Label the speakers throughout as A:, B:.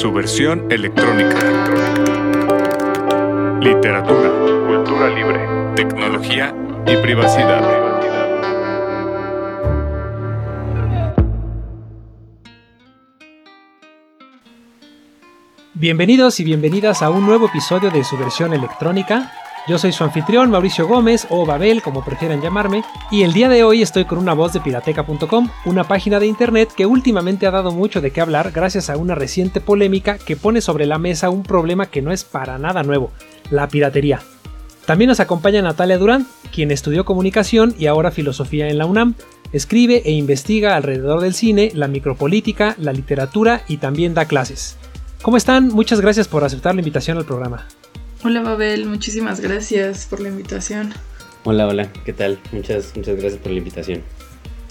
A: su versión electrónica. Literatura, cultura libre, tecnología y privacidad.
B: Bienvenidos y bienvenidas a un nuevo episodio de su versión electrónica. Yo soy su anfitrión Mauricio Gómez o Babel, como prefieran llamarme, y el día de hoy estoy con una voz de pirateca.com, una página de internet que últimamente ha dado mucho de qué hablar gracias a una reciente polémica que pone sobre la mesa un problema que no es para nada nuevo, la piratería. También nos acompaña Natalia Durán, quien estudió comunicación y ahora filosofía en la UNAM. Escribe e investiga alrededor del cine, la micropolítica, la literatura y también da clases. ¿Cómo están? Muchas gracias por aceptar la invitación al programa.
C: Hola Babel, muchísimas gracias por la invitación.
D: Hola, hola, ¿qué tal? Muchas, muchas gracias por la invitación.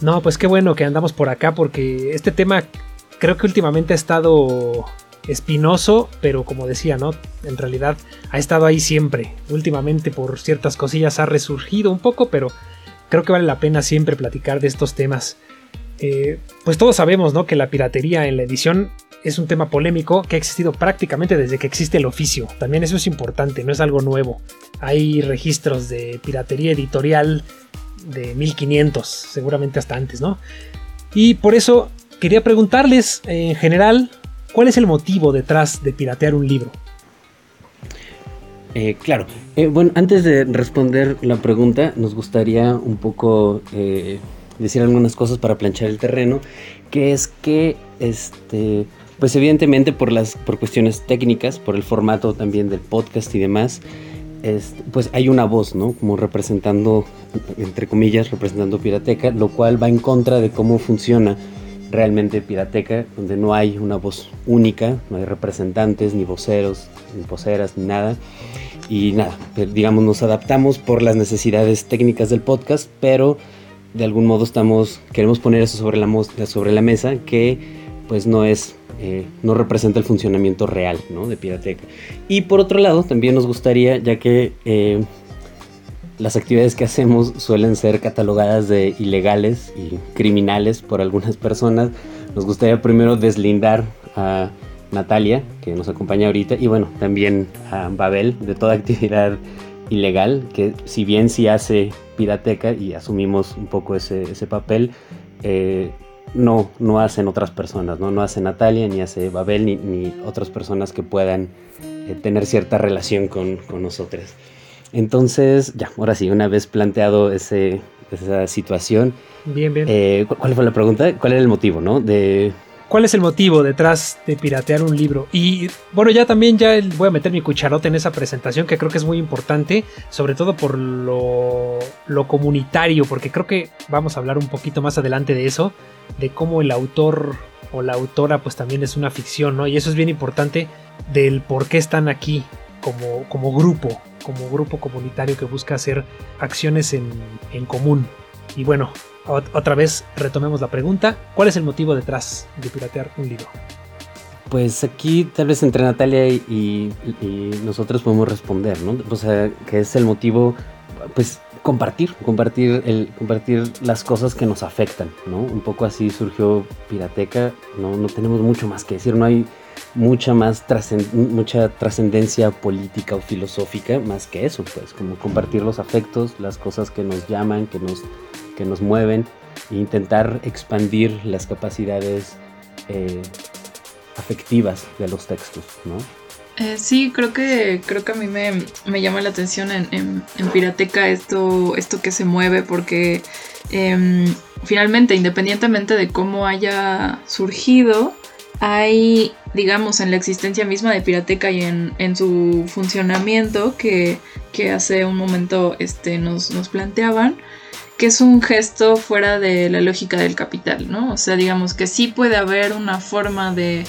B: No, pues qué bueno que andamos por acá porque este tema creo que últimamente ha estado espinoso, pero como decía, ¿no? En realidad ha estado ahí siempre. Últimamente por ciertas cosillas ha resurgido un poco, pero creo que vale la pena siempre platicar de estos temas. Eh, pues todos sabemos, ¿no? Que la piratería en la edición es un tema polémico que ha existido prácticamente desde que existe el oficio. También eso es importante, no es algo nuevo. Hay registros de piratería editorial de 1500, seguramente hasta antes, ¿no? Y por eso quería preguntarles en general, ¿cuál es el motivo detrás de piratear un libro?
D: Eh, claro, eh, bueno, antes de responder la pregunta, nos gustaría un poco eh, decir algunas cosas para planchar el terreno, que es que este pues evidentemente por las por cuestiones técnicas, por el formato también del podcast y demás, pues hay una voz, ¿no? Como representando, entre comillas, representando Pirateca, lo cual va en contra de cómo funciona realmente Pirateca, donde no hay una voz única, no hay representantes, ni voceros, ni voceras, ni nada. Y nada, digamos, nos adaptamos por las necesidades técnicas del podcast, pero de algún modo estamos, queremos poner eso sobre la, sobre la mesa, que pues no es eh, no representa el funcionamiento real de Pirateca. Y por otro lado, también nos gustaría, ya que eh, las actividades que hacemos suelen ser catalogadas de ilegales y criminales por algunas personas, nos gustaría primero deslindar a Natalia, que nos acompaña ahorita, y bueno, también a Babel de toda actividad ilegal, que si bien sí hace Pirateca y asumimos un poco ese, papel, eh, no, no hacen otras personas, ¿no? No hace Natalia, ni hace Babel, ni, otras personas que puedan eh, tener cierta relación con, con nosotros. Entonces, ya, ahora sí, una vez planteado ese, esa situación.
B: Bien, bien.
D: Eh, ¿Cuál fue la pregunta? ¿Cuál era el motivo, no? De,
B: ¿Cuál es el motivo detrás de piratear un libro? Y bueno, ya también ya voy a meter mi cucharote en esa presentación que creo que es muy importante, sobre todo por lo, lo comunitario, porque creo que vamos a hablar un poquito más adelante de eso, de cómo el autor o la autora pues también es una ficción, ¿no? Y eso es bien importante del por qué están aquí como, como grupo, como grupo comunitario que busca hacer acciones en, en común. Y bueno, otra vez retomemos la pregunta. ¿Cuál es el motivo detrás de piratear un libro?
D: Pues aquí tal vez entre Natalia y, nosotros podemos responder, ¿no? O sea, que es el motivo, pues compartir, compartir, el, compartir las cosas que nos afectan, ¿no? Un poco así surgió Pirateca, no, no tenemos mucho más que decir, no hay mucha más mucha trascendencia política o filosófica más que eso, pues como compartir los afectos, las cosas que nos llaman, que nos que nos mueven e intentar expandir las capacidades eh, afectivas de los textos, ¿no?
C: Eh, sí, creo que, creo que a mí me, llama la atención en, en, Pirateca esto, esto que se mueve porque em, finalmente, independientemente de cómo haya surgido, hay, digamos, en la existencia misma de Pirateca y en, en su funcionamiento que, que, hace un momento este, nos, nos planteaban, que es un gesto fuera de la lógica del capital, ¿no? O sea, digamos que sí puede haber una forma de,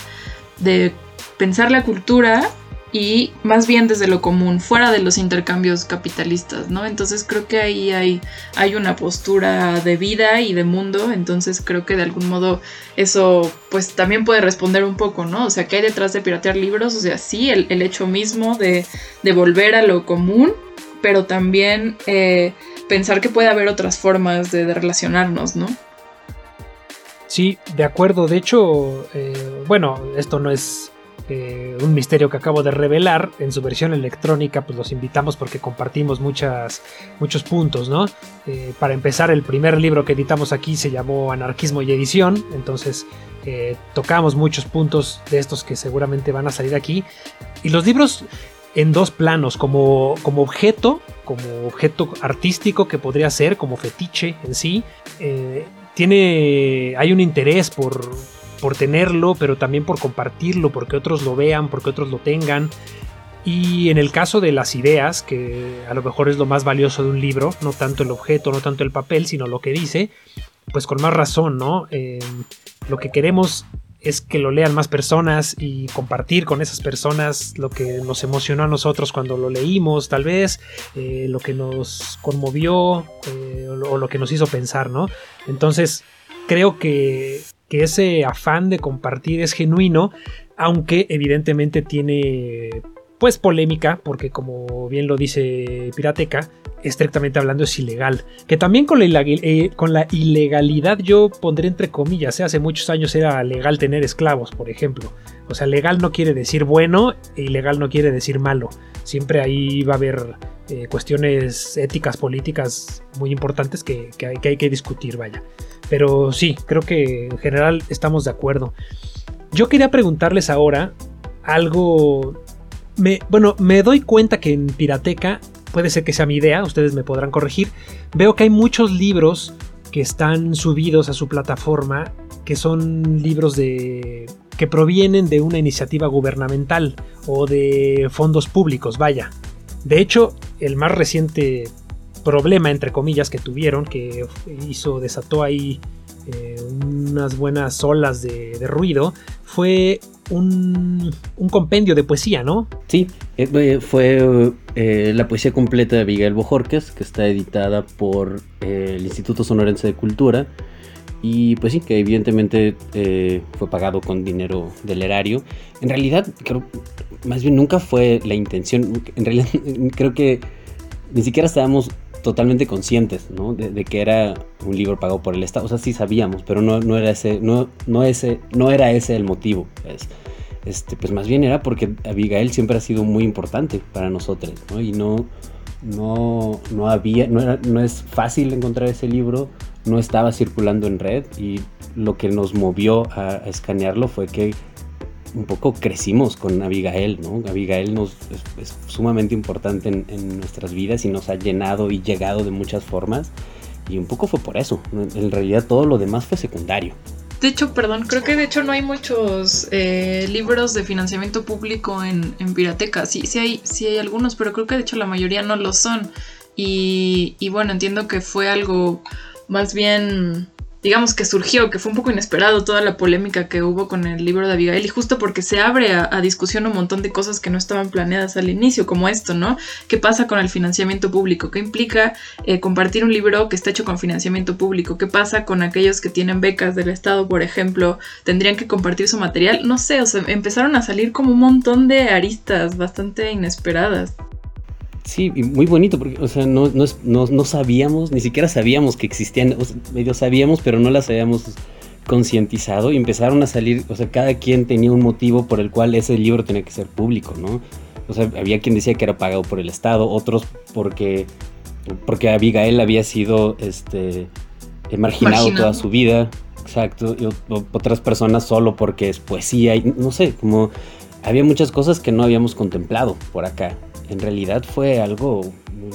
C: pensar la cultura y más bien desde lo común, fuera de los intercambios capitalistas, ¿no? Entonces creo que ahí hay, hay una postura de vida y de mundo, entonces creo que de algún modo eso pues también puede responder un poco, ¿no? O sea, ¿qué hay detrás de piratear libros? O sea, sí, el, hecho mismo de, de volver a lo común, pero también eh, pensar que puede haber otras formas de, relacionarnos, ¿no?
B: Sí, de acuerdo. De hecho, eh, bueno, esto no es eh, un misterio que acabo de revelar. En su versión electrónica, pues los invitamos porque compartimos muchos puntos, ¿no? Eh, para empezar, el primer libro que editamos aquí se llamó Anarquismo y Edición, entonces tocamos muchos puntos de estos que seguramente van a salir aquí. Y los libros en dos planos, como, como objeto, como objeto artístico que podría ser, como fetiche en sí. tiene, hay un interés por, por tenerlo, pero también por compartirlo, porque otros lo vean, porque otros lo tengan. Y en el caso de las ideas, que a lo mejor es lo más valioso de un libro, no tanto el objeto, no tanto el papel, sino lo que dice, pues con más razón, ¿no? Eh, lo que queremos es que lo lean más personas y compartir con esas personas lo que nos emocionó a nosotros cuando lo leímos, tal vez, eh, lo que nos conmovió eh, o lo que nos hizo pensar, ¿no? Entonces, creo que que ese afán de compartir es genuino, aunque evidentemente tiene pues polémica, porque como bien lo dice Pirateca, estrictamente hablando es ilegal. Que también con la, eh, ilegalidad yo pondré entre comillas, ¿eh? hace muchos años era legal tener esclavos, por ejemplo. O sea, legal no quiere decir bueno e ilegal no quiere decir malo. Siempre ahí va a haber eh, cuestiones éticas, políticas muy importantes que, que hay que discutir, vaya. Pero sí, creo que en general estamos de acuerdo. Yo quería preguntarles ahora algo... Me, bueno, me doy cuenta que en Pirateca, puede ser que sea mi idea, ustedes me podrán corregir, veo que hay muchos libros que están subidos a su plataforma, que son libros de que provienen de una iniciativa gubernamental o de fondos públicos, vaya. De hecho, el más reciente problema, entre comillas, que tuvieron, que hizo, desató ahí eh, unas buenas olas de, ruido, fue un, compendio de poesía, ¿no?
D: Sí, eh, fue eh, la poesía completa de Abigail Bojorques, que está editada por el Instituto Sonorense de Cultura. Y pues sí, que evidentemente fue pagado con dinero del erario. En realidad, creo, más bien nunca fue la intención. En realidad, creo que ni siquiera estábamos totalmente conscientes, ¿no? De, que era un libro pagado por el Estado. O sea, sí sabíamos, pero no, no era ese, no, no ese, no era ese el motivo. este, pues más bien era porque Abigail siempre ha sido muy importante para nosotros, ¿no? Y no, no, no había, no, era, no es fácil encontrar ese libro, no estaba circulando en red y lo que nos movió a escanearlo fue que un poco crecimos con Abigail, ¿no? Abigail nos, es, sumamente importante en, nuestras vidas y nos ha llenado y llegado de muchas formas. Y un poco fue por eso. En realidad todo lo demás fue secundario.
C: De hecho, perdón, creo que de hecho no hay muchos eh, libros de financiamiento público en, en, Pirateca. Sí, sí hay, sí hay algunos, pero creo que de hecho la mayoría no lo son. Y, y bueno, entiendo que fue algo más bien digamos que surgió, que fue un poco inesperado toda la polémica que hubo con el libro de Abigail y justo porque se abre a, discusión un montón de cosas que no estaban planeadas al inicio, como esto, ¿no? ¿Qué pasa con el financiamiento público? ¿Qué implica eh, compartir un libro que está hecho con financiamiento público? ¿Qué pasa con aquellos que tienen becas del Estado, por ejemplo? ¿Tendrían que compartir su material? No sé, o sea, empezaron a salir como un montón de aristas bastante inesperadas.
D: Sí, muy bonito, porque, o sea, no, no, sabíamos, ni siquiera sabíamos que existían, medio sabíamos, pero no las habíamos concientizado y empezaron a salir, o sea, cada quien tenía un motivo por el cual ese libro tenía que ser público, ¿no? O sea, había quien decía que era pagado por el Estado, otros porque, porque Abigail había sido, este, marginado, toda su vida, exacto, y otras personas solo porque es poesía, y no sé, como había muchas cosas que no habíamos contemplado por acá en realidad fue algo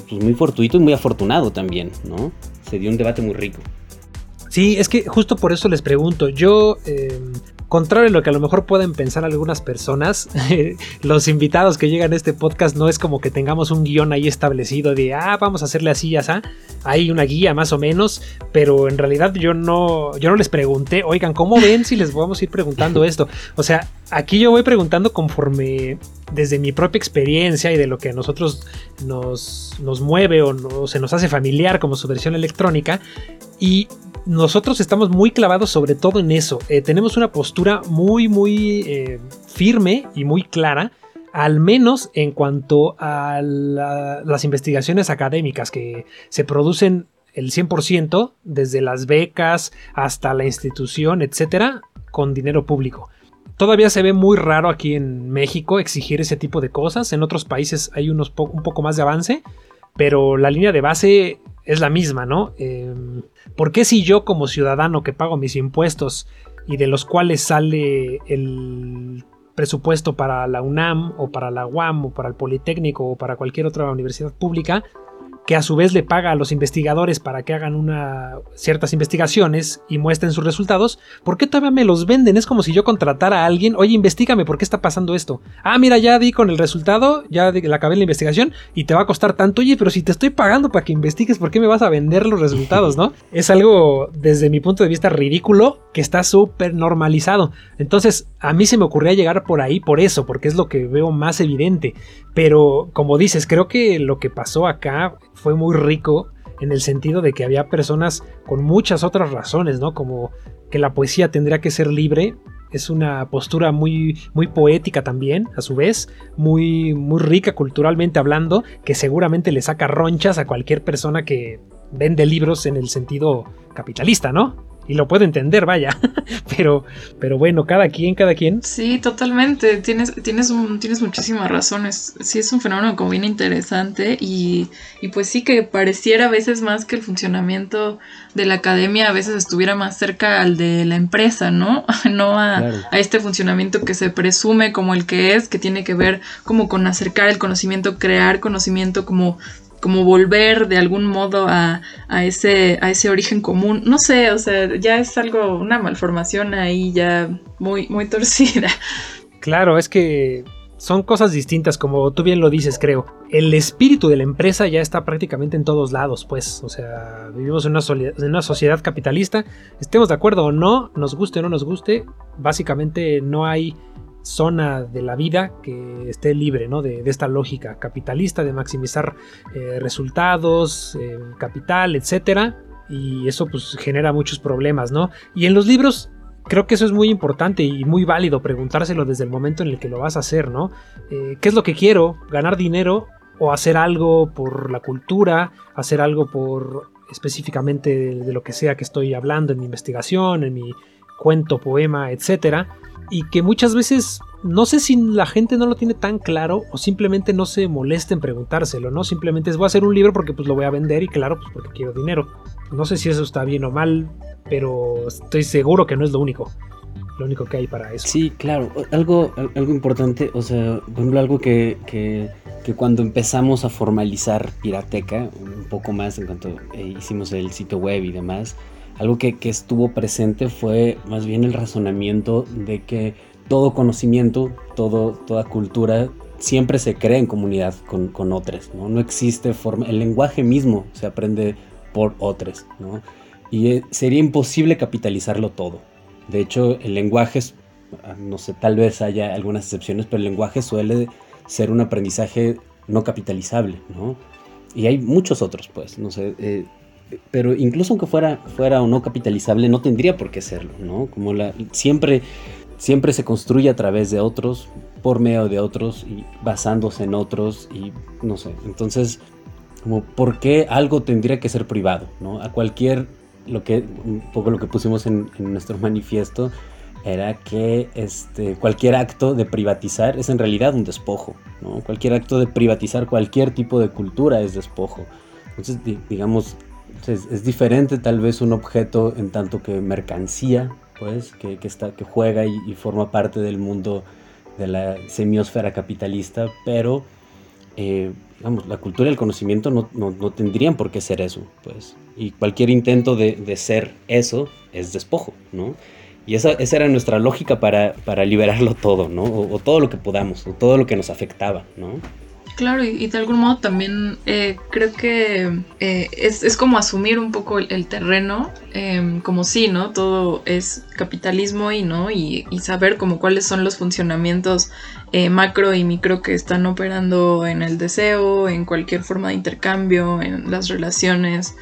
D: pues, muy fortuito y muy afortunado también, ¿no? Se dio un debate muy rico.
B: Sí, es que justo por eso les pregunto, yo, eh, contrario a lo que a lo mejor pueden pensar algunas personas, los invitados que llegan a este podcast no es como que tengamos un guion ahí establecido de, ah, vamos a hacerle así, ya hay una guía más o menos, pero en realidad yo no, yo no les pregunté, oigan, ¿cómo ven si les vamos a ir preguntando esto? O sea, aquí yo voy preguntando conforme desde mi propia experiencia y de lo que a nosotros nos, nos mueve o se nos hace familiar como su versión electrónica. Y nosotros estamos muy clavados sobre todo en eso. Eh, tenemos una postura muy, muy eh, firme y muy clara, al menos en cuanto a las investigaciones académicas que se producen el 100%, desde las becas hasta la institución, etcétera, con dinero público todavía se ve muy raro aquí en México exigir ese tipo de cosas. En otros países hay unos un poco más de avance, pero la línea de base es la misma, ¿no? Em, ¿Por qué si yo como ciudadano que pago mis impuestos y de los cuales sale el presupuesto para la UNAM o para la UAM o para el Politécnico o para cualquier otra universidad pública, que a su vez le paga a los investigadores para que hagan una, ciertas investigaciones y muestren sus resultados, ¿por qué todavía me los venden? Es como si yo contratara a alguien, oye, investigame por qué está pasando esto. Ah, mira, ya di con el resultado, ya le acabé la investigación y te va a costar tanto, oye, pero si te estoy pagando para que investigues, ¿por qué me vas a vender los resultados, no? Es algo, desde mi punto de vista, ridículo que está súper normalizado. Entonces, a mí se me ocurría llegar por ahí por eso, porque es lo que veo más evidente. Pero, como dices, creo que lo que pasó acá fue muy rico en el sentido de que había personas con muchas otras razones, ¿no? Como que la poesía tendría que ser libre. Es una postura muy, muy poética también, a su vez, muy, muy rica culturalmente hablando, que seguramente le saca ronchas a cualquier persona que vende libros en el sentido capitalista, ¿no? Y lo puedo entender, vaya. pero, pero bueno, cada quien, cada quien.
C: Sí, totalmente. Tienes, tienes, un, tienes muchísimas razones. Sí, es un fenómeno como bien interesante y, y, pues sí que pareciera a veces más que el funcionamiento de la academia a veces estuviera más cerca al de la empresa, ¿no? no a, a este funcionamiento que se presume como el que es, que tiene que ver como con acercar el conocimiento, crear conocimiento como como volver de algún modo a, ese, a ese origen común. No sé, o sea, ya es algo, una malformación ahí ya muy, muy torcida.
B: Claro, es que son cosas distintas, como tú bien lo dices, creo. El espíritu de la empresa ya está prácticamente en todos lados, pues. O sea, vivimos en una, en una, sociedad capitalista. Estemos de acuerdo o no, nos guste o no nos guste, básicamente no hay zona de la vida que esté libre ¿no? de, esta lógica capitalista de maximizar eh, resultados, eh, capital, etcétera. Y eso pues genera muchos problemas, ¿no? Y en los libros creo que eso es muy importante y muy válido preguntárselo desde el momento en el que lo vas a hacer, ¿no? Eh, ¿Qué es lo que quiero? ¿Ganar dinero? ¿O hacer algo por la cultura? ¿Hacer algo por específicamente de, de lo que sea que estoy hablando en mi investigación, en mi cuento, poema, etcétera? y que muchas veces no sé si la gente no lo tiene tan claro o simplemente no se molesta en preguntárselo, ¿no? Simplemente es voy a hacer un libro porque pues lo voy a vender y claro, pues porque quiero dinero. No sé si eso está bien o mal, pero estoy seguro que no es lo único. Lo único que hay para eso.
D: Sí, claro. Algo, algo importante, o sea, por ejemplo, algo que, que, cuando empezamos a formalizar Pirateca, un poco más en cuanto eh, hicimos el sitio web y demás, algo que, estuvo presente fue más bien el razonamiento de que todo conocimiento, todo, toda cultura siempre se crea en comunidad con, con otros, ¿no? No existe forma, el lenguaje mismo se aprende por otros, ¿no? Y eh, sería imposible capitalizarlo todo. De hecho, el lenguaje, ah, no sé, tal vez haya algunas excepciones, pero el lenguaje suele ser un aprendizaje no capitalizable, ¿no? Y hay muchos otros, pues, no sé, eh, pero incluso aunque fuera, fuera o no capitalizable, no tendría por qué serlo, ¿no? Como la, siempre, siempre se construye a través de otros, por medio de otros y basándose en otros y no sé. Entonces, como por qué algo tendría que ser privado, ¿no? A cualquier, lo que, un poco lo que pusimos en, nuestro manifiesto, era que este, cualquier acto de privatizar es en realidad un despojo, ¿no? Cualquier acto de privatizar cualquier tipo de cultura es despojo. Entonces, digamos, es, diferente tal vez un objeto en tanto que mercancía, pues, que, está, que juega y, forma parte del mundo de la semiosfera capitalista, pero eh, digamos, la cultura y el conocimiento no, tendrían por qué ser eso, pues. Y cualquier intento de, ser eso es despojo, ¿no? Y esa, esa era nuestra lógica para, para liberarlo todo, ¿no? O, o, todo lo que podamos, o todo lo que nos afectaba, ¿no?
C: Claro, y, de algún modo también eh, creo que eh, es, como asumir un poco el, terreno, em, como sí, ¿no? Todo es capitalismo y, ¿no? Y, saber como cuáles son los funcionamientos eh, macro y micro que están operando en el deseo, en cualquier forma de intercambio, en las relaciones,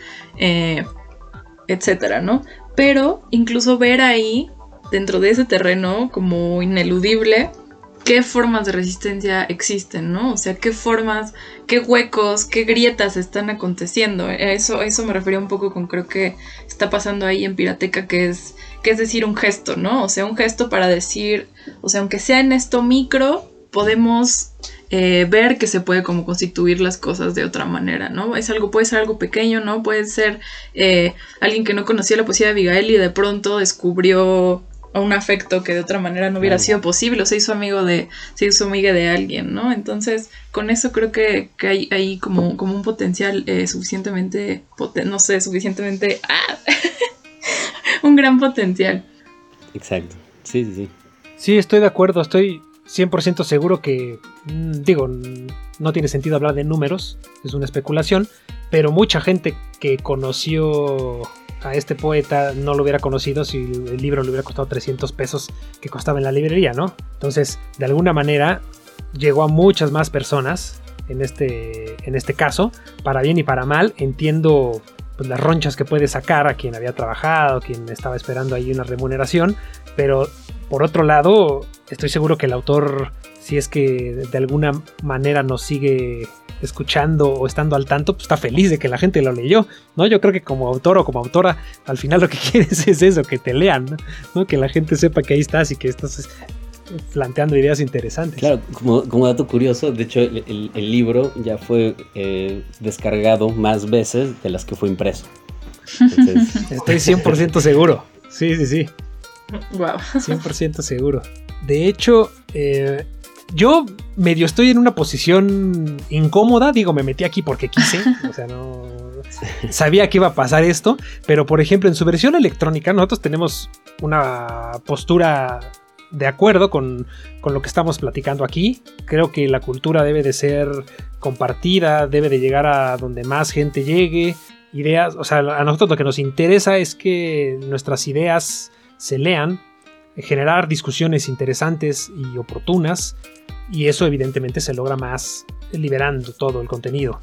C: etcétera, ¿no? Pero incluso ver ahí, dentro de ese terreno como ineludible, qué formas de resistencia existen, ¿no? O sea, qué formas, qué huecos, qué grietas están aconteciendo. Eso, eso me refería un poco con creo que está pasando ahí en Pirateca, que es, que es decir un gesto, ¿no? O sea, un gesto para decir, o sea, aunque sea en esto micro, podemos eh, ver que se puede como constituir las cosas de otra manera, ¿no? Es algo, puede ser algo pequeño, ¿no? Puede ser eh, alguien que no conocía la poesía de Abigail y de pronto descubrió un afecto que de otra manera no hubiera sido posible, o se hizo amigo de, se hizo amiga de alguien, ¿no? Entonces, con eso creo que, hay, hay como, como un potencial eh, suficientemente, no sé, suficientemente, ¡ah! un gran potencial.
D: Exacto, sí, sí, sí.
B: Sí, estoy de acuerdo, estoy 100% seguro que, mm, digo, no tiene sentido hablar de números, es una especulación, pero mucha gente que conoció a este poeta no lo hubiera conocido si el libro le hubiera costado 300 pesos que costaba en la librería, ¿no? Entonces, de alguna manera, llegó a muchas más personas en este, en este caso, para bien y para mal. Entiendo pues, las ronchas que puede sacar a quien había trabajado, quien estaba esperando ahí una remuneración, pero por otro lado, estoy seguro que el autor, si es que de alguna manera nos sigue escuchando o estando al tanto, pues está feliz de que la gente lo leyó, ¿no? Yo creo que como autor o como autora, al final lo que quieres es eso, que te lean, ¿no? Que la gente sepa que ahí estás y que estás planteando ideas interesantes.
D: Claro, como, dato curioso, de hecho el, libro ya fue eh, descargado más veces de las que fue impreso.
B: Estoy 100% seguro. Sí, sí, sí.
C: Wow.
B: 100% seguro. De hecho, eh, yo medio estoy en una posición incómoda, digo, me metí aquí porque quise, o sea, no sabía que iba a pasar esto, pero por ejemplo, en su versión electrónica nosotros tenemos una postura de acuerdo con, con, lo que estamos platicando aquí. Creo que la cultura debe de ser compartida, debe de llegar a donde más gente llegue. Ideas, o sea, a nosotros lo que nos interesa es que nuestras ideas se lean, generar discusiones interesantes y oportunas, y eso evidentemente se logra más liberando todo el contenido.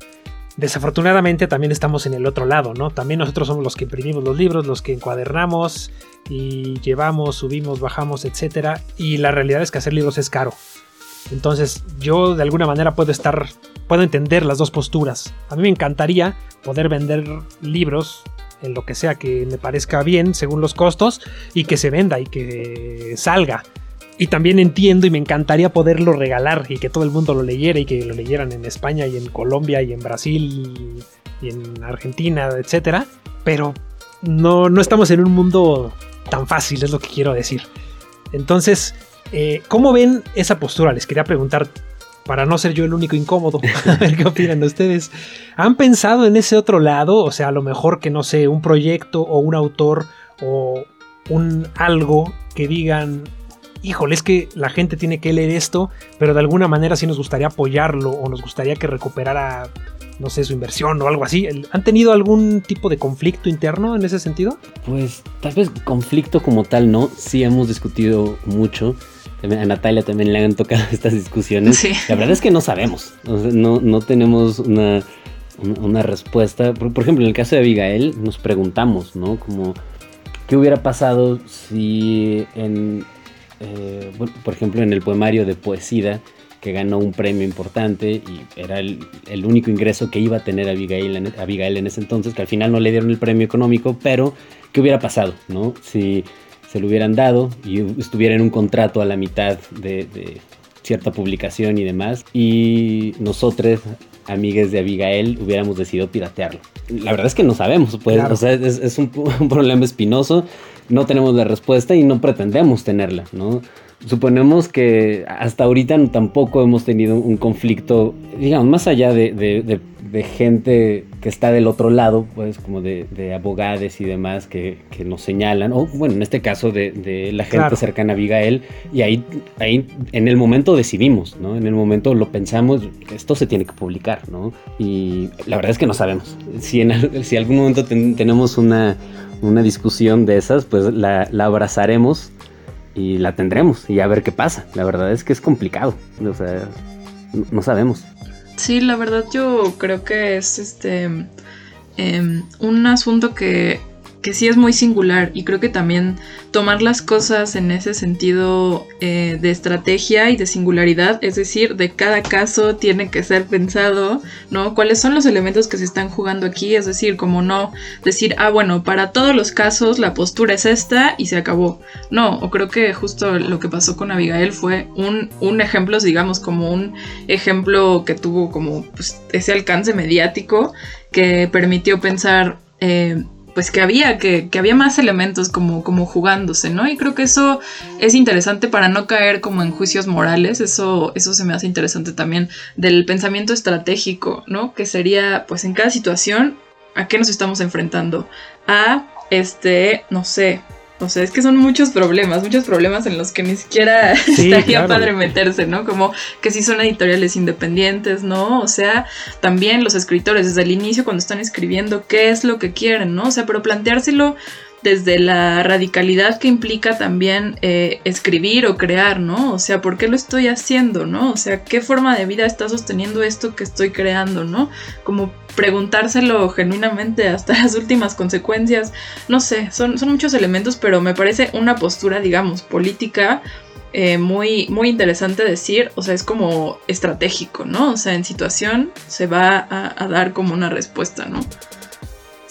B: Desafortunadamente también estamos en el otro lado, ¿no? También nosotros somos los que imprimimos los libros, los que encuadernamos y llevamos, subimos, bajamos, etc. Y la realidad es que hacer libros es caro. Entonces yo de alguna manera puedo estar, puedo entender las dos posturas. A mí me encantaría poder vender libros en lo que sea que me parezca bien según los costos y que se venda y que salga. Y también entiendo y me encantaría poderlo regalar y que todo el mundo lo leyera y que lo leyeran en España y en Colombia y en Brasil y, en Argentina, etc. Pero no, no estamos en un mundo tan fácil, es lo que quiero decir. Entonces, eh, ¿cómo ven esa postura? Les quería preguntar para no ser yo el único incómodo. A ver qué opinan ustedes. ¿Han pensado en ese otro lado? O sea, a lo mejor que no sé, un proyecto o un autor o un algo que digan, híjole, es que la gente tiene que leer esto, pero de alguna manera sí nos gustaría apoyarlo o nos gustaría que recuperara, no sé, su inversión o algo así. ¿Han tenido algún tipo de conflicto interno en ese sentido?
D: Pues tal vez conflicto como tal, ¿no? Sí hemos discutido mucho a Natalia también le han tocado estas discusiones. La verdad es que no sabemos, no, no tenemos una, una respuesta. Por, ejemplo, en el caso de Abigail nos preguntamos, ¿no? Como, ¿qué hubiera pasado si en, eh, por ejemplo, en el poemario de Poesía, que ganó un premio importante y era el, único ingreso que iba a tener Abigail en, Abigail en ese entonces, que al final no le dieron el premio económico, pero ¿qué hubiera pasado, no? Si se lo hubieran dado y estuviera en un contrato a la mitad de, cierta publicación y demás. Y nosotros, amigues de Abigail, hubiéramos decidido piratearlo. La verdad es que no sabemos, pues, o sea, es, un, un, problema espinoso, no tenemos la respuesta y no pretendemos tenerla, ¿no? Suponemos que hasta ahorita tampoco hemos tenido un conflicto, digamos, más allá de, de, gente que está del otro lado, pues como de, abogados y demás que, nos señalan, o bueno, en este caso de, la gente cercana a Abigail, y ahí, ahí en el momento decidimos, ¿no? En el momento lo pensamos, esto se tiene que publicar, ¿no? Y la verdad es que no sabemos. Si en si algún momento tenemos una, una discusión de esas, pues la, la abrazaremos y la tendremos y a ver qué pasa. La verdad es que es complicado, o sea, no sabemos.
C: Sí, la verdad yo creo que es este em, un asunto que que sí es muy singular y creo que también tomar las cosas en ese sentido eh, de estrategia y de singularidad, es decir, de cada caso tiene que ser pensado, ¿no? ¿Cuáles son los elementos que se están jugando aquí? Es decir, como no decir, ah, bueno, para todos los casos la postura es esta y se acabó. No, o creo que justo lo que pasó con Abigail fue un, un ejemplo, digamos, como un ejemplo que tuvo como pues, ese alcance mediático que permitió pensar... Eh, pues que había, que, había más elementos como, como jugándose, ¿no? Y creo que eso es interesante para no caer como en juicios morales, eso, eso se me hace interesante también del pensamiento estratégico, ¿no? Que sería, pues en cada situación, ¿a qué nos estamos enfrentando? A, este, no sé, o sea, es que son muchos problemas, muchos problemas en los que ni siquiera estaría padre meterse, ¿no? Como que si son editoriales independientes, ¿no? O sea, también los escritores desde el inicio cuando están escribiendo qué es lo que quieren, ¿no? O sea, pero planteárselo desde la radicalidad que implica también eh, escribir o crear, ¿no? O sea, ¿por qué lo estoy haciendo, ¿no? O sea, ¿qué forma de vida está sosteniendo esto que estoy creando, ¿no? Como preguntárselo genuinamente hasta las últimas consecuencias, no sé, son, son muchos elementos, pero me parece una postura, digamos, política. Eh, muy, muy interesante decir, o sea, es como estratégico, ¿no? O sea, en situación se va a dar como una respuesta, ¿no?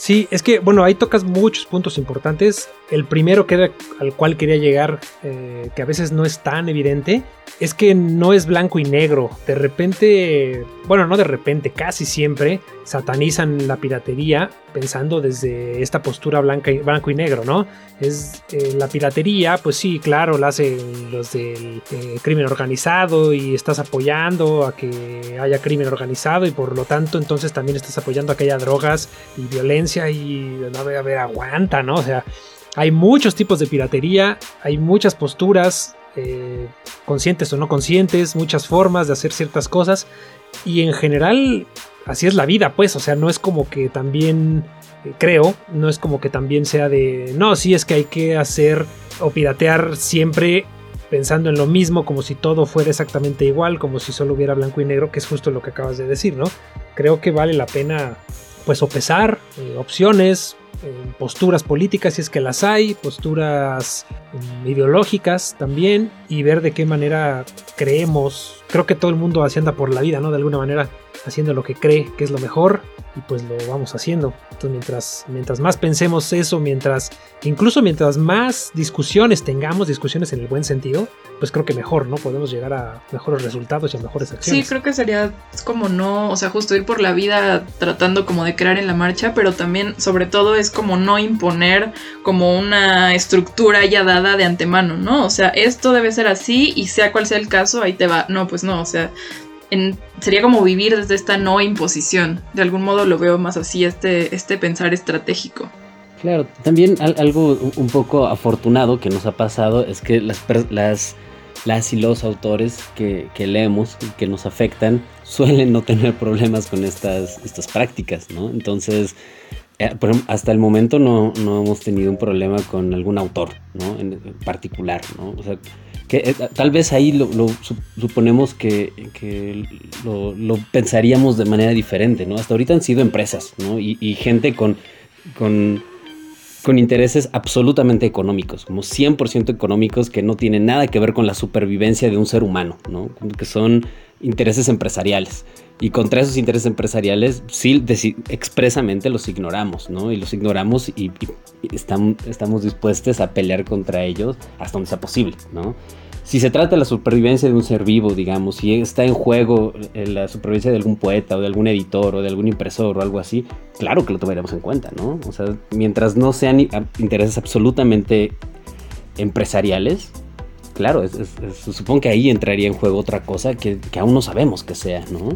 B: Sí, es que, bueno, ahí tocas muchos puntos importantes. El primero que al cual quería llegar, eh, que a veces no es tan evidente, es que no es blanco y negro. De repente, bueno, no de repente, casi siempre satanizan la piratería pensando desde esta postura blanca y, blanco y negro, ¿no? Es eh, la piratería, pues sí, claro, la hacen los del eh, crimen organizado y estás apoyando a que haya crimen organizado y por lo tanto entonces también estás apoyando a que haya drogas y violencia y no, a ver, aguanta, ¿no? O sea, hay muchos tipos de piratería, hay muchas posturas, eh, conscientes o no conscientes, muchas formas de hacer ciertas cosas y en general así es la vida, pues, o sea, no es como que también eh, creo, no es como que también sea de, no, sí es que hay que hacer o piratear siempre pensando en lo mismo, como si todo fuera exactamente igual, como si solo hubiera blanco y negro, que es justo lo que acabas de decir, ¿no? Creo que vale la pena, pues, opesar eh, opciones, posturas políticas si es que las hay, posturas mm, ideológicas también y ver de qué manera creemos. Creo que todo el mundo así anda por la vida, ¿no? De alguna manera haciendo lo que cree que es lo mejor y pues lo vamos haciendo. Entonces mientras, mientras más pensemos eso, mientras, incluso mientras más discusiones tengamos, discusiones en el buen sentido, pues creo que mejor, ¿no? Podemos llegar a mejores resultados y a mejores acciones.
C: Sí, creo que sería como no, o sea, justo ir por la vida tratando como de crear en la marcha, pero también, sobre todo, es como no imponer como una estructura ya dada de antemano, ¿no? O sea, esto debe ser así y sea cual sea el caso, ahí te va. No, pues no, o sea, sería como vivir desde esta no imposición. De algún modo lo veo más así, este, este pensar estratégico.
D: Claro, también algo un poco afortunado que nos ha pasado es que las, las, las y los autores que, leemos y que nos afectan suelen no tener problemas con estas, estas prácticas, ¿no? Entonces, eh, hasta el momento no, no, hemos tenido un problema con algún autor, ¿no? En particular, ¿no? O sea, que eh, tal vez ahí lo, suponemos que, lo, pensaríamos de manera diferente, ¿no? Hasta ahorita han sido empresas, ¿no? Y, gente con, con, intereses absolutamente económicos, como 100% económicos que no tienen nada que ver con la supervivencia de un ser humano, ¿no? Que son intereses empresariales. Y contra esos intereses empresariales, sí, expresamente los ignoramos, ¿no? Y los ignoramos y, estamos, estamos dispuestos a pelear contra ellos hasta donde sea posible, ¿no? Si se trata de la supervivencia de un ser vivo, digamos, si está en juego eh, la supervivencia de algún poeta o de algún editor o de algún impresor o algo así, claro que lo tomaremos en cuenta, ¿no? O sea, mientras no sean intereses absolutamente empresariales, claro, supongo que ahí entraría en juego otra cosa que, aún no sabemos que sea, ¿no?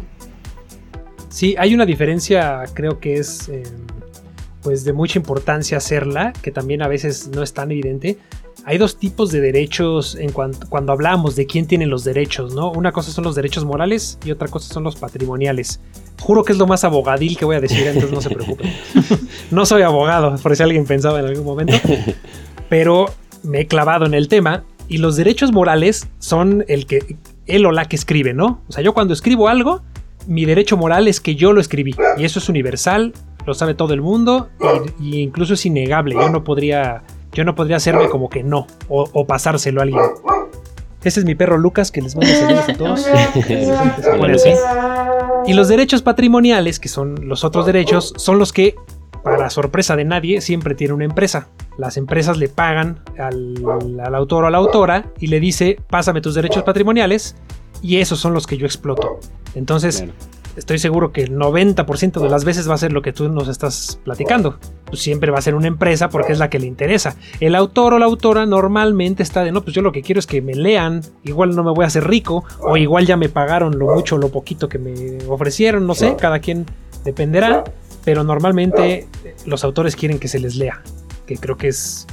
B: Sí, hay una diferencia, creo que es em, pues de mucha importancia hacerla, que también a veces no es tan evidente. Hay dos tipos de derechos en cuanto, cuando hablamos de quién tiene los derechos, ¿no? Una cosa son los derechos morales y otra cosa son los patrimoniales. Juro que es lo más abogadil que voy a decir, entonces no se preocupen. no soy abogado, por si alguien pensaba en algún momento, pero me he clavado en el tema y los derechos morales son el que él o la que escribe, ¿no? O sea, yo cuando escribo algo, mi derecho moral es que yo lo escribí y eso es universal, lo sabe todo el mundo y, incluso es innegable. Yo no podría, yo no podría hacerme como que no o, pasárselo a alguien. Ese es mi perro Lucas, que les mando saludos a todos. Y los derechos patrimoniales, que son los otros derechos, son los que, para sorpresa de nadie, siempre tiene una empresa. Las empresas le pagan al, autor o a la autora y le dice, pásame tus derechos patrimoniales y esos son los que yo exploto. Entonces, estoy seguro que el 90% de las veces va a ser lo que tú nos estás platicando. Pues siempre va a ser una empresa porque es la que le interesa. El autor o la autora normalmente está de, no, pues yo lo que quiero es que me lean, igual no me voy a hacer rico, o igual ya me pagaron lo mucho o lo poquito que me ofrecieron, no sé, cada quien dependerá, pero normalmente los autores quieren que se les lea, que creo que es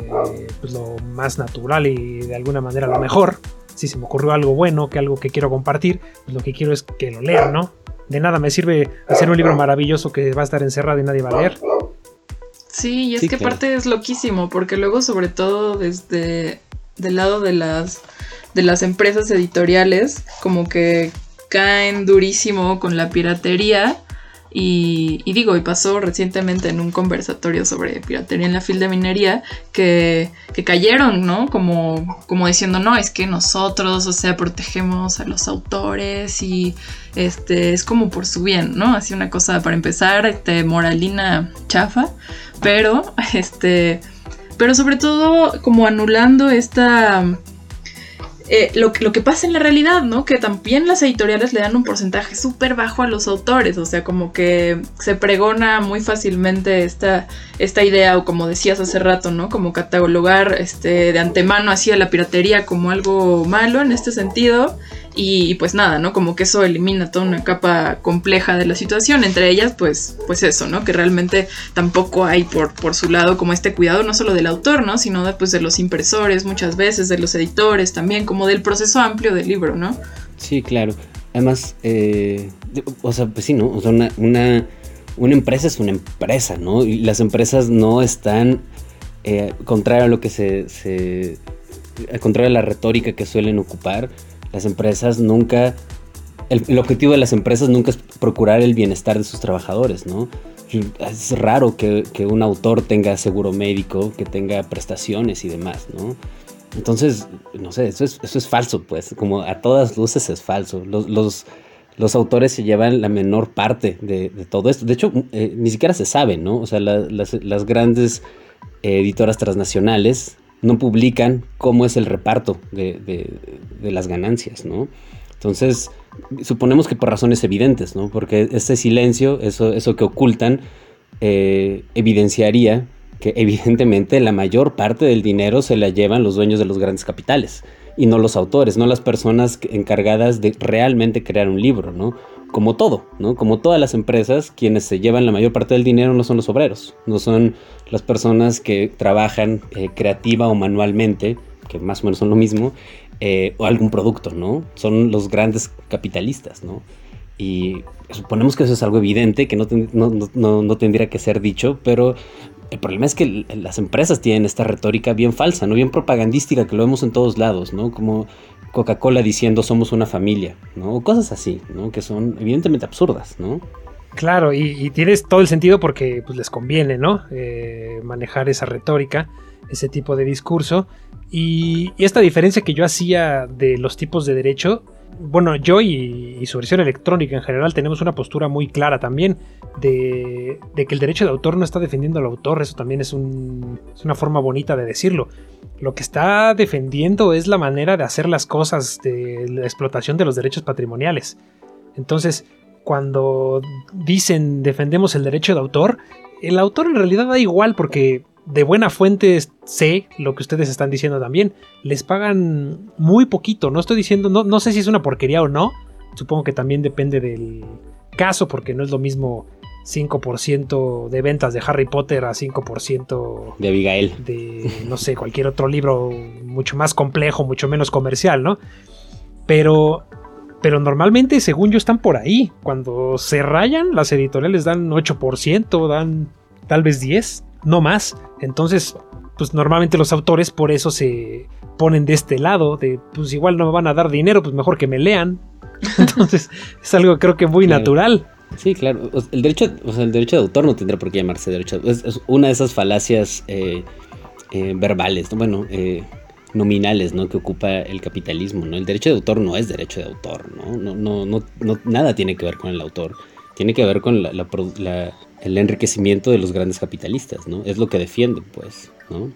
B: eh, pues lo más natural y de alguna manera lo mejor si se me ocurrió algo bueno, que algo que quiero compartir, pues lo que quiero es que lo lean, ¿no? De nada me sirve hacer un libro maravilloso que va a estar encerrado y nadie va a leer.
C: Sí, y es que aparte es loquísimo, porque luego sobre todo desde del lado de las de las empresas editoriales, como que caen durísimo con la piratería y, digo, y pasó recientemente en un conversatorio sobre piratería en la fil de minería que, cayeron, ¿no? Como, como diciendo, no, es que nosotros, o sea, protegemos a los autores y este es como por su bien, ¿no? Así una cosa para empezar, este, moralina chafa, pero este, pero sobre todo como anulando esta eh, lo, lo, que pasa en la realidad, ¿no? Que también las editoriales le dan un porcentaje súper bajo a los autores, o sea, como que se pregona muy fácilmente esta, esta idea, o como decías hace rato, ¿no? Como catalogar este, de antemano así a la piratería como algo malo en este sentido, y, pues nada, ¿no? Como que eso elimina toda una capa compleja de la situación. Entre ellas, pues, pues eso, ¿no? Que realmente tampoco hay por, por su lado como este cuidado, no solo del autor, ¿no? Sino de, pues, de los impresores muchas veces, de los editores también, como del proceso amplio del libro, ¿no?
D: Sí, claro. Además, eh, o sea, pues sí, ¿no? O sea, una, una, una, empresa es una empresa, ¿no? Y las empresas no están, eh, contrario a lo que se, se contrario a la retórica que suelen ocupar, las empresas nunca, el, objetivo de las empresas nunca es procurar el bienestar de sus trabajadores, ¿no? Es raro que, un autor tenga seguro médico, que tenga prestaciones y demás, ¿no? Entonces, no sé, eso es, eso es falso, pues, como a todas luces es falso. Los, los, autores se llevan la menor parte de, todo esto. De hecho, eh, ni siquiera se sabe, ¿no? O sea, las, grandes editoras transnacionales no publican cómo es el reparto de, las ganancias, ¿no? Entonces, suponemos que por razones evidentes, ¿no? Porque este silencio, eso, eso que ocultan, eh, evidenciaría que evidentemente la mayor parte del dinero se la llevan los dueños de los grandes capitales y no los autores, no las personas encargadas de realmente crear un libro, ¿no? Como todo, ¿no? Como todas las empresas, quienes se llevan la mayor parte del dinero no son los obreros, no son las personas que trabajan eh, creativa o manualmente, que más o menos son lo mismo, eh, o algún producto, ¿no? Son los grandes capitalistas, ¿no? Y suponemos que eso es algo evidente, que no, no, no tendría que ser dicho, pero el problema es que las empresas tienen esta retórica bien falsa, ¿no? Bien propagandística, que lo vemos en todos lados, ¿no? Como Coca-Cola diciendo somos una familia, ¿no? O cosas así, ¿no? Que son evidentemente absurdas, ¿no?
B: Claro, y, tienes todo el sentido porque pues, les conviene, ¿no? Eh, manejar esa retórica, ese tipo de discurso. y, esta diferencia que yo hacía de los tipos de derecho bueno, yo y, su versión electrónica en general tenemos una postura muy clara también de, que el derecho de autor no está defendiendo al autor, eso también es, una forma bonita de decirlo. Lo que está defendiendo es la manera de hacer las cosas, de la explotación de los derechos patrimoniales. Entonces, cuando dicen defendemos el derecho de autor, el autor en realidad da igual porque de buena fuente sé lo que ustedes están diciendo también. Les pagan muy poquito. No estoy diciendo, no, no sé si es una porquería o no. Supongo que también depende del caso, porque no es lo mismo 5% de ventas de Harry Potter a 5%
D: de Abigail.
B: De, no sé, cualquier otro libro mucho más complejo, mucho menos comercial, ¿no? Pero, pero normalmente, según yo, están por ahí. Cuando se rayan, las editoriales dan 8%, dan tal vez 10% no más. Entonces, pues normalmente los autores por eso se ponen de este lado, de pues igual no me van a dar dinero, pues mejor que me lean. Entonces, es algo creo que muy natural.
D: Sí, claro. El derecho, o sea, el derecho de autor no tendrá por qué llamarse derecho. Es, es una de esas falacias eh, eh, verbales, bueno, eh, nominales, ¿no? Que ocupa el capitalismo, ¿no? El derecho de autor no es derecho de autor, ¿no? No, no, no, no nada tiene que ver con el autor. Tiene que ver con la, la, el enriquecimiento de los grandes capitalistas, ¿no? Es lo que defienden, pues, ¿no?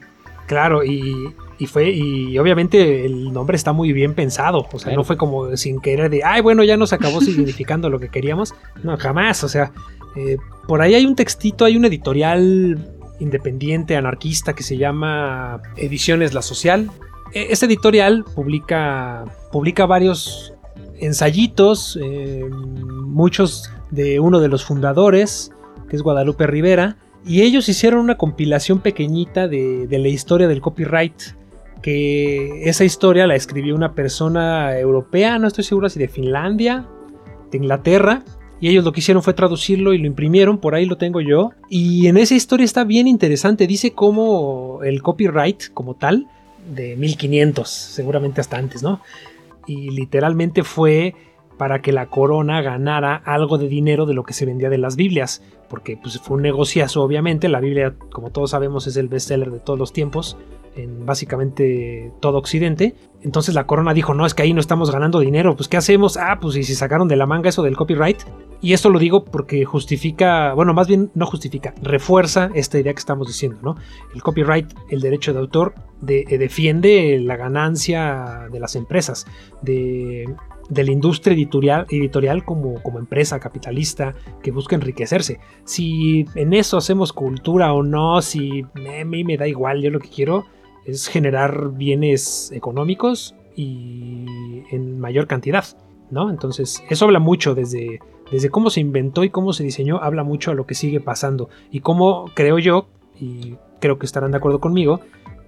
B: Claro, y, y, fue, y obviamente el nombre está muy bien pensado, o sea, no fue como sin querer de, ay, bueno, ya nos acabó significando lo que queríamos, no, jamás, o sea, eh, por ahí hay un textito, hay un editorial independiente, anarquista, que se llama Ediciones La Social. Este editorial publica, publica varios ensayitos, eh, muchos de uno de los fundadores, que es Guadalupe Rivera, y ellos hicieron una compilación pequeñita de, la historia del copyright. Que esa historia la escribió una persona europea, no estoy seguro si de Finlandia, de Inglaterra. Y ellos lo que hicieron fue traducirlo y lo imprimieron, por ahí lo tengo yo. Y en esa historia está bien interesante, dice cómo el copyright como tal, de 1500, seguramente hasta antes, ¿no? Y literalmente fue para que la corona ganara algo de dinero de lo que se vendía de las Biblias, porque pues, fue un negociazo obviamente, la Biblia como todos sabemos es el bestseller de todos los tiempos, en básicamente todo Occidente. Entonces la corona dijo, no, es que ahí no estamos ganando dinero, pues ¿qué hacemos? Ah, pues y si sacaron de la manga eso del copyright. Y esto lo digo porque justifica, bueno, más bien no justifica, refuerza esta idea que estamos diciendo, ¿no? El copyright, el derecho de autor, eh, defiende la ganancia de las empresas, de de la industria editorial, editorial como, como empresa capitalista que busca enriquecerse. Si en eso hacemos cultura o no, si a mí me da igual, yo lo que quiero es generar bienes económicos y en mayor cantidad, ¿no? Entonces, eso habla mucho desde, desde cómo se inventó y cómo se diseñó, habla mucho a lo que sigue pasando y cómo creo yo, y creo que estarán de acuerdo conmigo,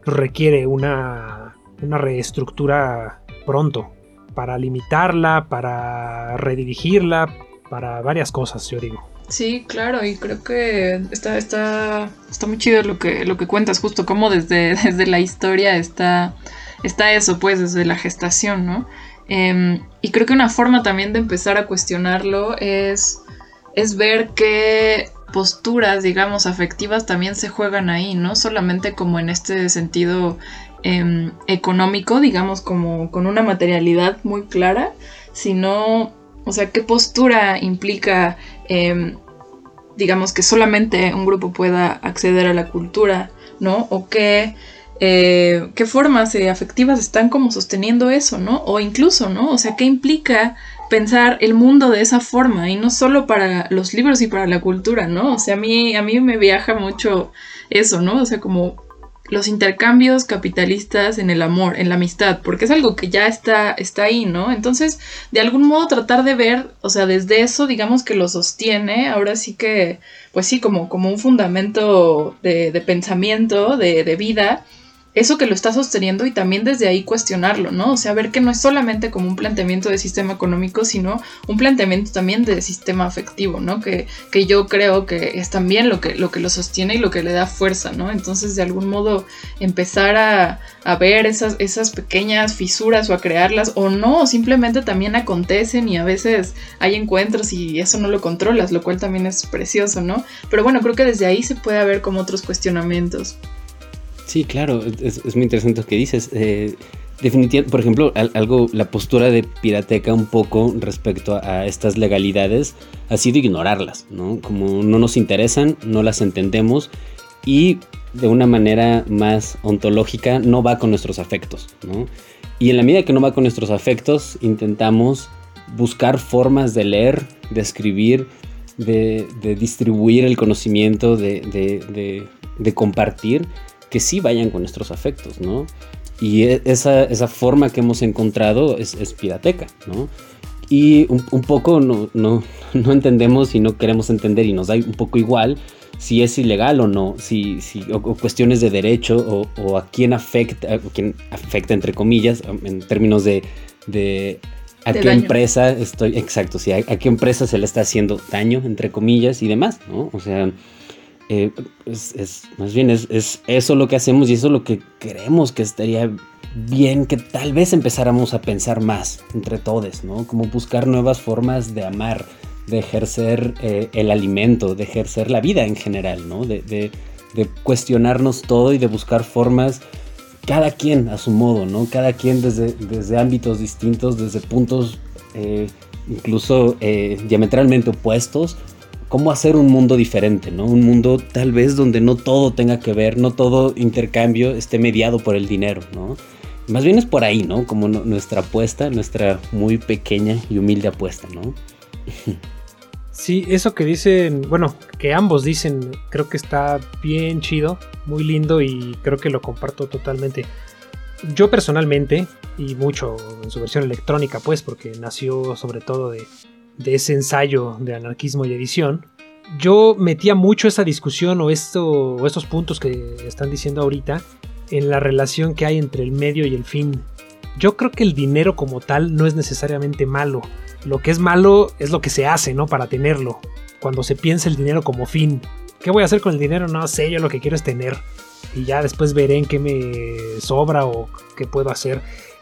B: requiere una, una reestructura pronto, para limitarla, para redirigirla, para varias cosas, yo digo.
C: Sí, claro, y creo que está, está, está muy chido lo que, lo que cuentas, justo como desde, desde la historia está, está eso, pues, desde la gestación, ¿no? Em, y creo que una forma también de empezar a cuestionarlo es, es ver qué posturas, digamos, afectivas también se juegan ahí, no solamente como en este sentido Em, económico, digamos, como con una materialidad muy clara, sino, o sea, qué postura implica, em, digamos, que solamente un grupo pueda acceder a la cultura, ¿no? O qué, eh, qué formas eh, afectivas están como sosteniendo eso, ¿no? O incluso, ¿no? O sea, qué implica pensar el mundo de esa forma y no solo para los libros y para la cultura, ¿no? O sea, a mí, a mí me viaja mucho eso, ¿no? O sea, como los intercambios capitalistas en el amor, en la amistad, porque es algo que ya está, está ahí, ¿no? Entonces, de algún modo tratar de ver, o sea, desde eso, digamos que lo sostiene, ahora sí que, pues sí, como, como un fundamento de, de pensamiento, de, de vida, eso que lo está sosteniendo y también desde ahí cuestionarlo, ¿no? O sea, ver que no es solamente como un planteamiento de sistema económico, sino un planteamiento también de sistema afectivo, ¿no? Que, que yo creo que es también lo que, lo que lo sostiene y lo que le da fuerza, ¿no? Entonces, de algún modo, empezar a, a ver esas, esas pequeñas fisuras o a crearlas, o no, simplemente también acontecen y a veces hay encuentros y eso no lo controlas, lo cual también es precioso, ¿no? Pero bueno, creo que desde ahí se puede ver como otros cuestionamientos.
D: Sí, claro, es, muy interesante lo que dices. Eh, definitivamente, por ejemplo, algo, la postura de Pirateca un poco respecto a, estas legalidades ha sido ignorarlas, ¿no? Como no nos interesan, no las entendemos y de una manera más ontológica no va con nuestros afectos, ¿no? Y en la medida que no va con nuestros afectos, intentamos buscar formas de leer, de escribir, de, distribuir el conocimiento, de, de compartir que sí vayan con nuestros afectos, ¿no? Y e, esa, esa forma que hemos encontrado es, es pirateca, ¿no? Y un, poco no, no, no, entendemos y no queremos entender y nos da un poco igual si es ilegal o no, si, si, o, cuestiones de derecho o, a quién afecta, a quién afecta entre comillas, en términos de, de a qué empresa estoy, exacto, si a, a, qué empresa se le está haciendo daño, entre comillas, y demás, ¿no? O sea, eh, es, más bien es, eso lo que hacemos y eso lo que creemos que estaría bien que tal vez empezáramos a pensar más entre todos, ¿no? Como buscar nuevas formas de amar, de ejercer eh, el alimento, de ejercer la vida en general, ¿no? De, cuestionarnos todo y de buscar formas, cada quien a su modo, ¿no? Cada quien desde, desde ámbitos distintos, desde puntos eh, incluso diametralmente opuestos, cómo hacer un mundo diferente, ¿no? Un mundo tal vez donde no todo tenga que ver, no todo intercambio esté mediado por el dinero, ¿no? Más bien es por ahí, ¿no? Como nuestra apuesta, nuestra muy pequeña y humilde apuesta, ¿no?
B: Sí, eso que dicen, bueno, que ambos dicen, creo que está bien chido, muy lindo y creo que lo comparto totalmente. Yo personalmente, y mucho en su versión electrónica, pues, porque nació sobre todo de, ese ensayo de anarquismo y edición, yo metía mucho esa discusión o, esto, o estos puntos que están diciendo ahorita en la relación que hay entre el medio y el fin. Yo creo que el dinero como tal no es necesariamente malo. Lo que es malo es lo que se hace, ¿no? Para tenerlo. Cuando se piensa el dinero como fin. ¿Qué voy a hacer con el dinero? No sé, yo lo que quiero es tener. Y ya después veré en qué me sobra o qué puedo hacer.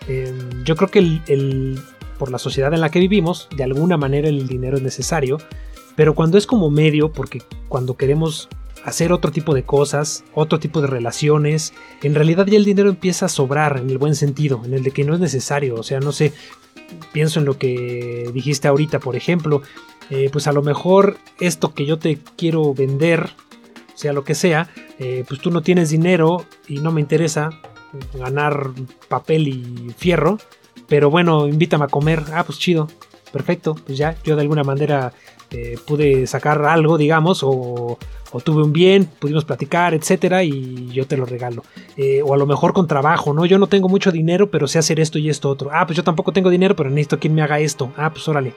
B: Em, yo creo que el, por la sociedad en la que vivimos, de alguna manera el dinero es necesario. Pero cuando es como medio, porque cuando queremos hacer otro tipo de cosas, otro tipo de relaciones, en realidad ya el dinero empieza a sobrar en el buen sentido, en el de que no es necesario. O sea, no sé, pienso en lo que dijiste ahorita, por ejemplo, eh, pues a lo mejor esto que yo te quiero vender, sea lo que sea, eh, pues tú no tienes dinero y no me interesa ganar papel y fierro, pero bueno, invítame a comer, ah, pues chido, perfecto, pues ya, yo de alguna manera eh, pude sacar algo, digamos, o, o tuve un bien, pudimos platicar, etcétera, y yo te lo regalo. Eh, o a lo mejor con trabajo, ¿no? Yo no tengo mucho dinero, pero sé hacer esto y esto otro. Ah, pues yo tampoco tengo dinero, pero necesito quien me haga esto. Ah, pues órale.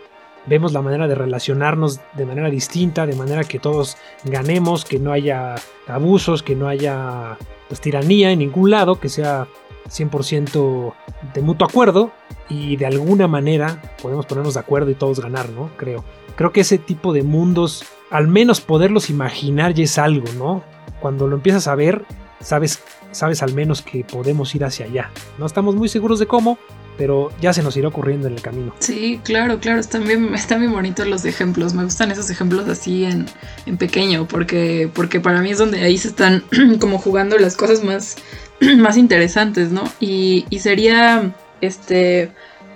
B: Vemos la manera de relacionarnos de manera distinta, de manera que todos ganemos, que no haya abusos, que no haya pues, tiranía en ningún lado, que sea 100% de mutuo acuerdo y de alguna manera podemos ponernos de acuerdo y todos ganar, ¿no? Creo. Creo que ese tipo de mundos al menos poderlos imaginar ya es algo, ¿no? Cuando lo empiezas a ver, sabes, sabes al menos que podemos ir hacia allá. No estamos muy seguros de cómo, pero ya se nos irá ocurriendo en el camino.
C: Sí, claro, claro, están bien, bonitos los ejemplos. Me gustan esos ejemplos así en, en pequeño, porque, porque para mí es donde ahí se están como jugando las cosas más, más interesantes, ¿no? Y, sería, este,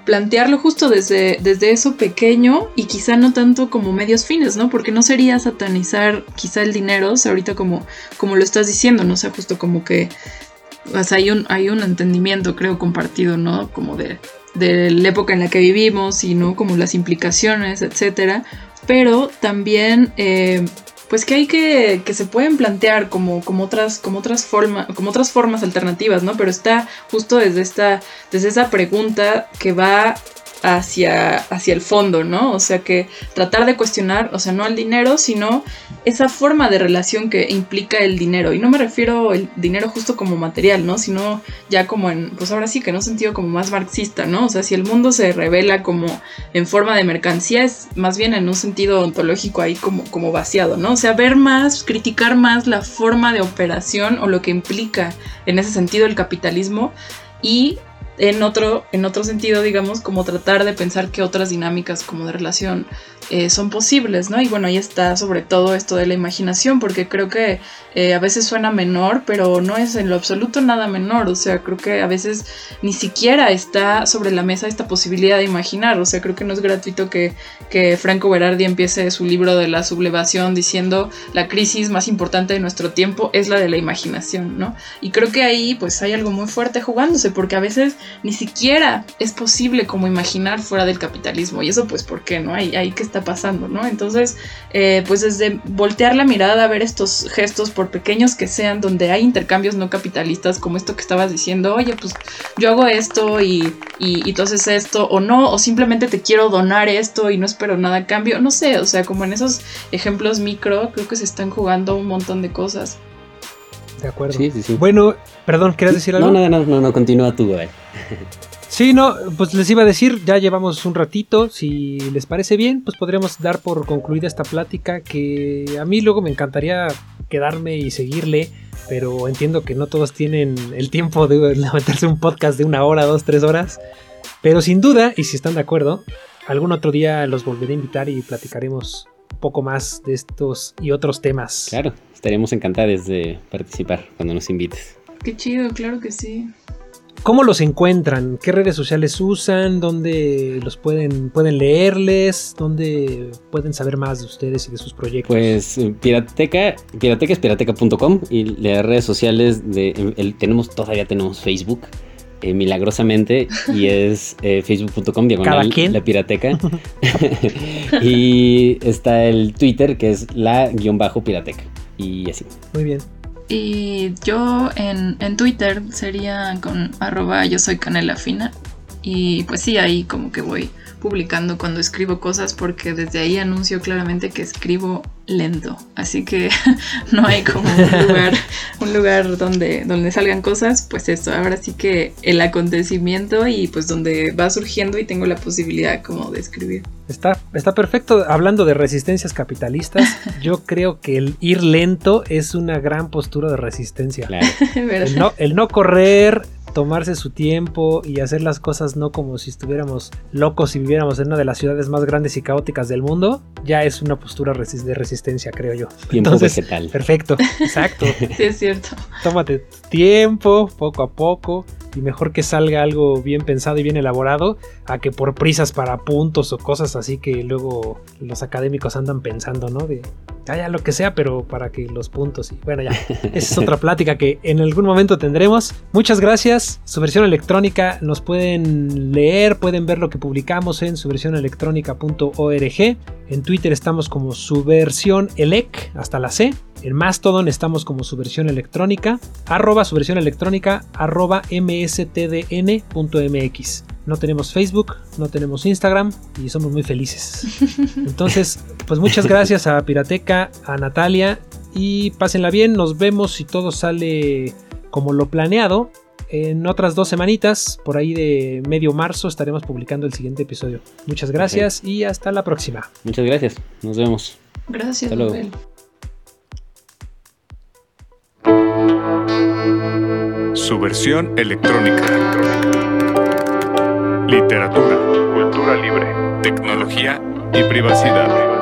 C: plantearlo justo desde, desde eso pequeño y quizá no tanto como medios fines, ¿no? Porque no sería satanizar quizá el dinero, o sea, ahorita como, como lo estás diciendo, ¿no? O sea, justo como que pues hay un, hay un entendimiento, creo, compartido, ¿no? Como de, de la época en la que vivimos y, ¿no? Como las implicaciones, etcétera. Pero también... Eh, pues que hay que, que se pueden plantear como, como otras, como otras formas, como otras formas alternativas, ¿no? Pero está justo desde esta, desde esa pregunta que va hacia, hacia el fondo, ¿no? O sea que tratar de cuestionar, o sea, no al dinero, sino esa forma de relación que implica el dinero. Y no me refiero el dinero justo como material, ¿no? Sino ya como en, pues ahora sí que en un sentido como más marxista, ¿no? O sea, si el mundo se revela como en forma de mercancía, es más bien en un sentido ontológico ahí como, como vaciado, ¿no? O sea, ver más, criticar más la forma de operación o lo que implica en ese sentido el capitalismo y en otro, en otro sentido, digamos, como tratar de pensar que otras dinámicas como de relación eh, son posibles, ¿no? Y bueno, ahí está sobre todo esto de la imaginación, porque creo que eh, a veces suena menor, pero no es en lo absoluto nada menor, o sea, creo que a veces ni siquiera está sobre la mesa esta posibilidad de imaginar, o sea, creo que no es gratuito que, que Franco Berardi empiece su libro de la sublevación diciendo la crisis más importante de nuestro tiempo es la de la imaginación, ¿no? Y creo que ahí pues hay algo muy fuerte jugándose, porque a veces ni siquiera es posible como imaginar fuera del capitalismo, y eso pues, ¿por qué, no? Hay, hay que estar pasando, ¿no? Entonces, eh, pues desde voltear la mirada a ver estos gestos, por pequeños que sean, donde hay intercambios no capitalistas, como esto que estabas diciendo, oye, pues yo hago esto y, y, entonces esto, o no, o simplemente te quiero donar esto y no espero nada a cambio, no sé, o sea, como en esos ejemplos micro, creo que se están jugando un montón de cosas.
B: De acuerdo. Sí, sí, sí. Bueno, perdón, ¿quieres decir algo?
D: No, no, no, no, no continúa tú, güey.
B: Sí, no, pues les iba a decir, ya llevamos un ratito, si les parece bien, pues podríamos dar por concluida esta plática que a mí luego me encantaría quedarme y seguirle, pero entiendo que no todos tienen el tiempo de meterse un podcast de una hora, dos, tres horas, pero sin duda, y si están de acuerdo, algún otro día los volveré a invitar y platicaremos poco más de estos y otros temas.
D: Claro, estaríamos encantados de participar cuando nos invites.
C: Qué chido, claro que sí.
B: ¿Cómo los encuentran? ¿Qué redes sociales usan? ¿Dónde los pueden, pueden leerles? ¿Dónde pueden saber más de ustedes y de sus proyectos?
D: Pues eh, Pirateca, Pirateca es pirateca.com y las redes sociales de el, tenemos, todavía tenemos Facebook. Eh, milagrosamente y es eh, facebook.com diagonal la pirateca y está el Twitter que es la guion bajo pirateca y así.
B: Muy bien.
C: Y yo en, en Twitter sería con arroba yo soy canela fina. Y pues sí, ahí como que voy publicando cuando escribo cosas porque desde ahí anuncio claramente que escribo lento. Así que no hay como un lugar, un lugar donde, donde salgan cosas. Pues eso, ahora sí que el acontecimiento y pues donde va surgiendo y tengo la posibilidad como de escribir.
B: Está, está perfecto. Hablando de resistencias capitalistas, yo creo que el ir lento es una gran postura de resistencia. el, no, el no correr, tomarse su tiempo y hacer las cosas no como si estuviéramos locos y viviéramos en una de las ciudades más grandes y caóticas del mundo, ya es una postura de resistencia, creo yo.
D: Tiempo Entonces, vegetal.
B: Perfecto, exacto.
C: sí, es cierto.
B: Tómate tiempo, poco a poco, y mejor que salga algo bien pensado y bien elaborado a que por prisas para puntos o cosas así que luego los académicos andan pensando, ¿no? De ya, lo que sea, pero para que los puntos y bueno, ya. Esa es otra plática que en algún momento tendremos. Muchas gracias. Su versión electrónica nos pueden leer, pueden ver lo que publicamos en su versión electrónica.org. En Twitter estamos como su versión elec hasta la C. En Mastodon estamos como su versión electrónica, arroba su versión electrónica, arroba mstdn.mx. No tenemos Facebook, no tenemos Instagram y somos muy felices. Entonces, pues muchas gracias a Pirateca, a Natalia y pásenla bien. Nos vemos si todo sale como lo planeado. En otras dos semanitas, por ahí de medio marzo, estaremos publicando el siguiente episodio. Muchas gracias y hasta la próxima.
D: Muchas gracias. Nos vemos.
C: Gracias,
A: su versión electrónica. Literatura, cultura libre, tecnología y privacidad.